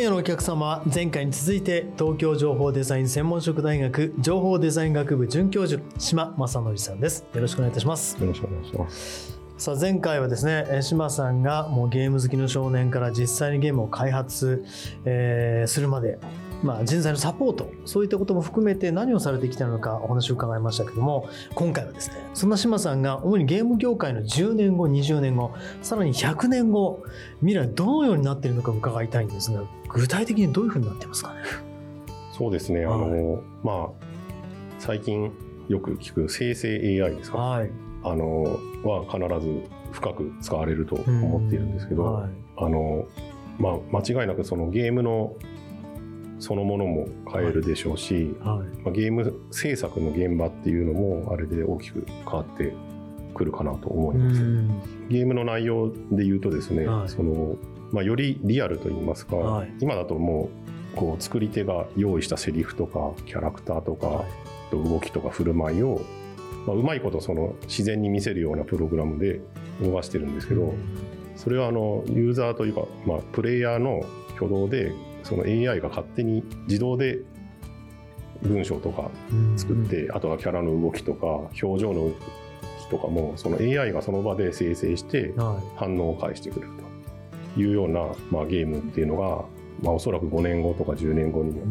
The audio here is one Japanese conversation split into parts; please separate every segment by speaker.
Speaker 1: 今夜のお客様は前回に続いて東京情報デザイン専門職大学情報デザイン学部准教授島正則さんですよろしくお願いいたします
Speaker 2: よろしくお願いします。
Speaker 1: さあ前回はですねえー島さんがもうゲーム好きの少年から実際にゲームを開発、えーするまで、まあ、人材のサポートそういったことも含めて何をされてきたのかお話を伺いましたけども今回はですねそんな島さんが主にゲーム業界の10年後20年後さらに100年後未来どのようになっているのか伺いたいんですが具体的にどういうふうになってますかね？
Speaker 2: そうですね。あの、まあ、最近よく聞く生成 AI ですか？
Speaker 1: はい
Speaker 2: あの、は必ず深く使われると思っているんですけど、
Speaker 1: はい
Speaker 2: あの、まあ、間違いなくそのゲームのそのものも変えるでしょうし、
Speaker 1: はい。
Speaker 2: まあ、ゲーム制作の現場っていうのもあれで大きく変わってくるかなと思います。
Speaker 1: うん。
Speaker 2: ゲームの内容で言うとですね、
Speaker 1: はい。
Speaker 2: そのまあ、よりリアルと言いますか、
Speaker 1: はい。
Speaker 2: 今だともうこう作り手が用意したセリフとかキャラクターとか、
Speaker 1: はい。
Speaker 2: 動きとか振る舞いを、まあ、うまいことその自然に見せるようなプログラムで動かしてるんですけど、それはあのユーザーというか、まあ、プレイヤーの挙動でその AI が勝手に自動で文章とか作って、あとはキャラの動きとか表情の動きとかもその AI がその場で生成して
Speaker 1: は
Speaker 2: 反応を返してくれるというような、まあ、ゲームっていうのが、まあ、おそらく5年後とか10年後にも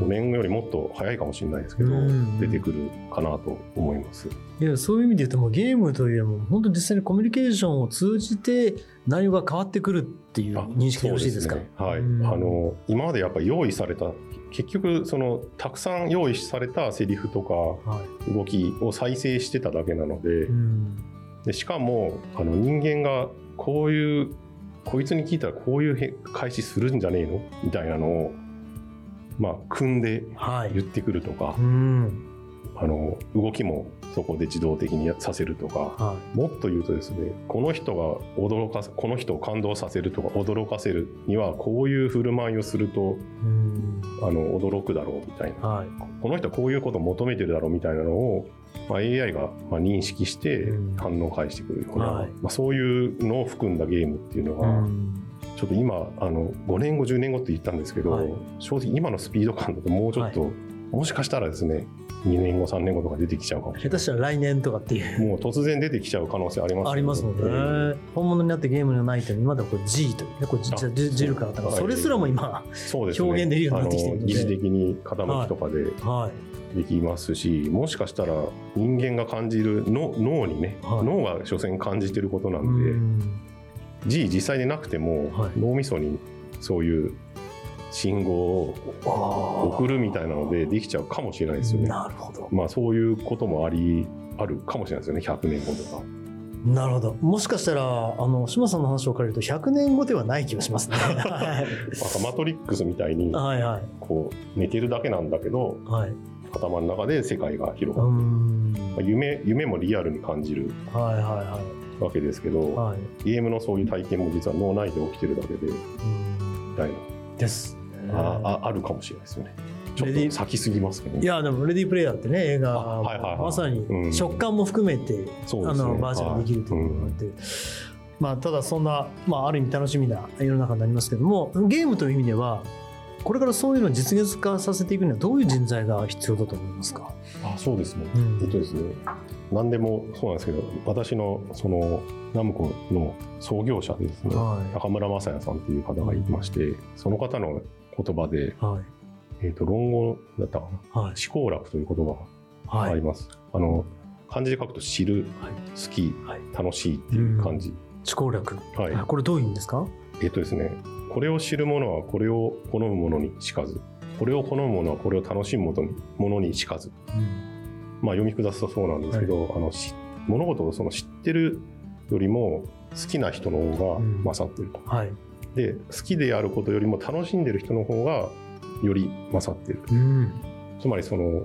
Speaker 2: 5年後よりもっと早いかもしれないですけど
Speaker 1: うん。
Speaker 2: 出てくるかなと思います。
Speaker 1: いやそういう意味で言うともうゲームというよりも本当に実際にコミュニケーションを通じて内容が変わってくるっていう
Speaker 2: あ
Speaker 1: 認識でよろしいですか
Speaker 2: ね。はい、
Speaker 1: うん。
Speaker 2: あの今までやっぱり用意された結局そのたくさん用意されたセリフとか
Speaker 1: はい。
Speaker 2: 動きを再生してただけなので,、
Speaker 1: うん。
Speaker 2: でしかもあの人間がこういうこいつに聞いたらこういうへ開始するんじゃねえの？みたいなのをまあ組んで
Speaker 1: はい。
Speaker 2: 言ってくるとか
Speaker 1: う、ん。
Speaker 2: あの動きもそこで自動的にやさせるとか
Speaker 1: は
Speaker 2: もっと言うとですねこの人が驚かせこの人を感動させるとか驚かせるにはこういう振る舞いをするとあの驚くだろうみたいな。
Speaker 1: はい。
Speaker 2: この人はこういうことを求めてるだろうみたいなのを、まあ、AI がまあ認識して
Speaker 1: うん。
Speaker 2: 反応を返してくるような、
Speaker 1: はい。
Speaker 2: まあ、そういうのを含んだゲームっていうの
Speaker 1: う
Speaker 2: が、
Speaker 1: ん。
Speaker 2: ちょっと今あの5年後10年後って言ったんですけど、
Speaker 1: はい。
Speaker 2: 正直今のスピード感だともうちょっと、もしかしたらですね2年後3年後とか出てきちゃうかもしれ
Speaker 1: 下手したら来年とかっていう。
Speaker 2: ないもう突然出てきちゃう可能性あります
Speaker 1: ありますもんね、本物になってゲームがないというのは今ではこれ G というねこれジ
Speaker 2: あ
Speaker 1: ジジルからだかそれすらも今
Speaker 2: そうですね。
Speaker 1: 表現できるようになってきているので。
Speaker 2: あの疑似的に傾きとかで。
Speaker 1: はい
Speaker 2: できますし、もしかしたら人間が感じるの脳にね、
Speaker 1: はい。
Speaker 2: 脳が所詮感じてることなんで、
Speaker 1: うん。
Speaker 2: G 実際でなくても、
Speaker 1: はい。
Speaker 2: 脳みそにそういう信号を送るみたいなのでできちゃうかもしれないですよね。
Speaker 1: なるほど。
Speaker 2: まあそういうこともありあるかもしれないですよね100年後とか。
Speaker 1: なるほど。もしかしたらあの島さんの話を借りると100年後ではない気がしますね。
Speaker 2: マトリックスみたいに
Speaker 1: はいはい。
Speaker 2: こう寝てるだけなんだけど
Speaker 1: はい
Speaker 2: 頭の中で世界が広
Speaker 1: う
Speaker 2: がって、
Speaker 1: ん。
Speaker 2: まあ夢夢もリアルに感じる
Speaker 1: はいはいは
Speaker 2: わけですけど、
Speaker 1: いはい。
Speaker 2: ゲームのそういう体験も実は脳内で起きてるだけでみ
Speaker 1: うん。
Speaker 2: たいな、
Speaker 1: です
Speaker 2: あああるかもしれないですよね。ちょっと先すぎますけど、
Speaker 1: いやでも「レディープレイヤー」ってね映画、
Speaker 2: あはいはいはい。
Speaker 1: まさに
Speaker 2: うん。
Speaker 1: 食感も含めて、
Speaker 2: そうですね。
Speaker 1: あのバージョンできるということがあって、まあ、ただそんな、まあ、ある意味楽しみな世の中になりますけどもゲームという意味ではこれからそういうのを実現化させていくにはどういう人材が必要だと思いますか、
Speaker 2: あそうですね、
Speaker 1: うん
Speaker 2: えっとですね何でもそうなんですけど私のそのナムコの創業者でですね、
Speaker 1: はい
Speaker 2: 中村雅也さんっていう方がいましてその方の言葉で
Speaker 1: はい
Speaker 2: えっ、と、論語だったかな？
Speaker 1: はい。
Speaker 2: 思考楽という言葉が
Speaker 1: はい。
Speaker 2: あります。あの、漢字で書くと知る、
Speaker 1: はい
Speaker 2: 好き、
Speaker 1: はい
Speaker 2: 楽しいっていう感じ。
Speaker 1: 思考力。
Speaker 2: はい。
Speaker 1: あこれどういう意味ですか？
Speaker 2: えっとですね、これを知る者はこれを好む者にしかず、これを好む者はこれを楽しむ者にしかず。まあ読み下すとそうなんですけど、あのし物事をその知ってるよりも好きな人の方が勝ってると。
Speaker 1: はい。
Speaker 2: で、好きであることよりも楽しんでる人の方がより勝ってる。
Speaker 1: うん。
Speaker 2: つまりその、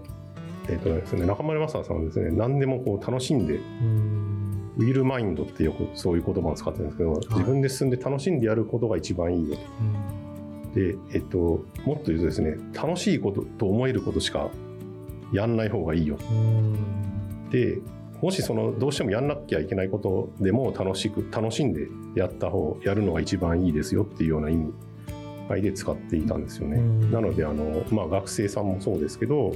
Speaker 2: えっとですね、中村正さんはですね、何でもこう楽しんで
Speaker 1: うん。
Speaker 2: ウィルマインドってよくそういう言葉を使ってるんですけど、自分で進んで楽しんでやることが一番いいよと。で、えっと、もっと言うとですね、楽しいことと思えることしかやんない方がいいよ。
Speaker 1: うん。
Speaker 2: で、もしそのどうしてもやんなきゃいけないことでも楽しく、楽しんでやった方、やるのが一番いいですよっていうような意味合いで使っていたんですよね。
Speaker 1: うん
Speaker 2: なので、あの、まあ学生さんもそうですけど、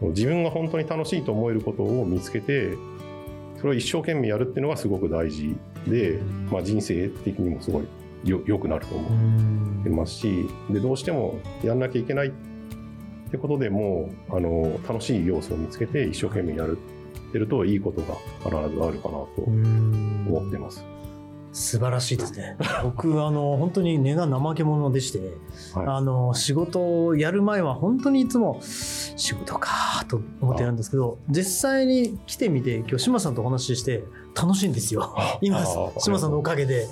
Speaker 2: 自分が本当に楽しいと思えることを見つけて、それを一生懸命やるっていうのがすごく大事で、まあ人生的にもすごいよ良くなると思う。
Speaker 1: うん
Speaker 2: いますしでどうしてもやんなきゃいけないってことでもあの楽しい要素を見つけて一生懸命やるってるといいことが必ずあるかなと
Speaker 1: うん
Speaker 2: 思ってます。
Speaker 1: 素晴らしいですね。僕、あの、本当に根が怠け者でして、
Speaker 2: はい
Speaker 1: あの、仕事をやる前は本当にいつも仕事かと思ってるんですけど、実際に来てみて、今日島さんとお話しして楽しいんですよ。今
Speaker 2: あー、
Speaker 1: 島さんのおかげで。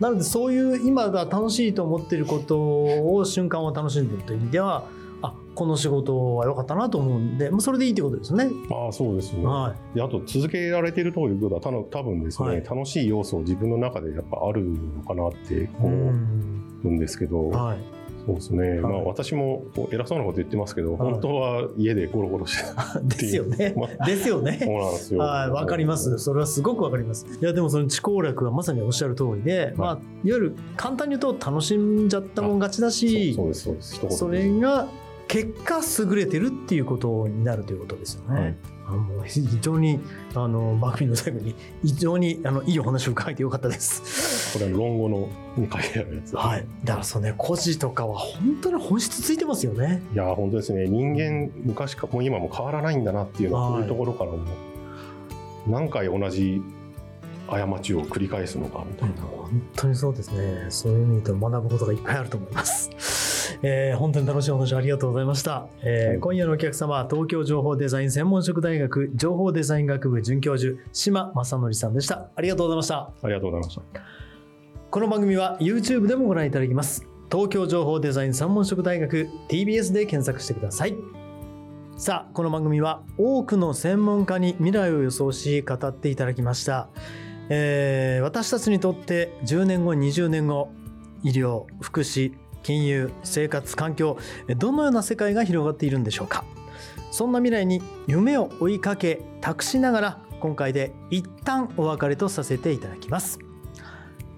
Speaker 1: なので、そういう今が楽しいと思っていることを、瞬間を楽しんでいるという意味では、あ、この仕事は良かったなと思うんで、もうそれでいいってことですよね。
Speaker 2: ああそうですね、
Speaker 1: は
Speaker 2: であと続けられてるということは多分多分ですね、
Speaker 1: はい
Speaker 2: 楽しい要素を自分の中でやっぱあるのかなって
Speaker 1: い。
Speaker 2: 思
Speaker 1: ん
Speaker 2: うんですけど、
Speaker 1: はい。
Speaker 2: そうですね、
Speaker 1: はい
Speaker 2: まあ私もこう偉そうなこと言ってますけど、
Speaker 1: はい
Speaker 2: 本当は家でゴロゴロしてた
Speaker 1: ですよね
Speaker 2: まあ。
Speaker 1: ですよね。
Speaker 2: そうなんですよ。
Speaker 1: はい、わかります。それはすごくわかります。いや、でもその知行楽はまさにおっしゃる通りで、まあ、いわゆる簡単に言うと楽しんじゃったもん勝ちだし
Speaker 2: そう、ですそうです
Speaker 1: それが結果優れてるっていうことになるということですよね。
Speaker 2: はい
Speaker 1: あもう非常にあの番組の最後に非常にあのいいお話を伺えてよかったです。
Speaker 2: これは論語のに書いてあるやつ。
Speaker 1: はい、だからそうね、孤児とかは本当に本質ついてますよね。
Speaker 2: いやー本当ですね人間昔かもう今も変わらないんだなっていうのは
Speaker 1: はい
Speaker 2: こういうところからも何回同じ過ちを繰り返すのかみたいな、
Speaker 1: 本当にそうですね。そういう意味で学ぶことがいっぱいあると思います。えー本当に楽しいお話ありがとうございました、えー
Speaker 2: はい。
Speaker 1: 今夜のお客様は東京情報デザイン専門職大学情報デザイン学部准教授島正則さんでした。ありがとうございました。
Speaker 2: ありがとうございました。
Speaker 1: この番組は YouTube でもご覧いただきます。東京情報デザイン専門職大学 TBS で検索してください。さあこの番組は多くの専門家に未来を予想し語っていただきました、えー私たちにとって10年後20年後医療福祉金融生活環境どのような世界が広がっているんでしょうか？そんな未来に夢を追いかけ託しながら今回で一旦お別れとさせていただきます。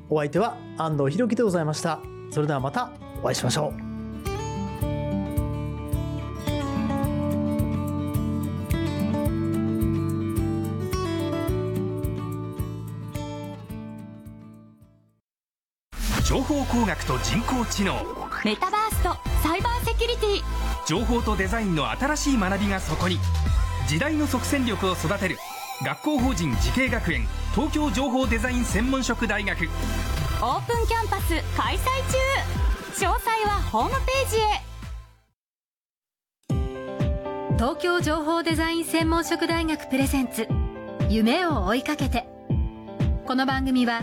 Speaker 1: お相手は安藤裕樹でございました。それではまたお会いしましょう。
Speaker 3: 報工学と人工知能。
Speaker 4: メタバースとサイバーセキュリティ。
Speaker 3: 情報とデザインの新しい学びがそこに。時代の即戦力を育てる。学校法人慈恵学園。東京情報デザイン専門職大学。
Speaker 4: オープンキャンパス開催中。詳細はホームページへ。
Speaker 5: 東京情報デザイン専門職大学プレゼンツ。夢を追いかけて。この番組は